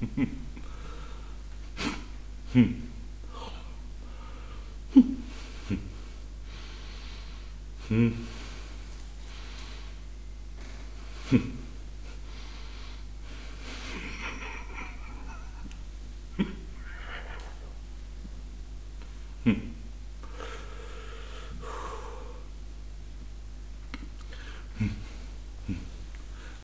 Hmm.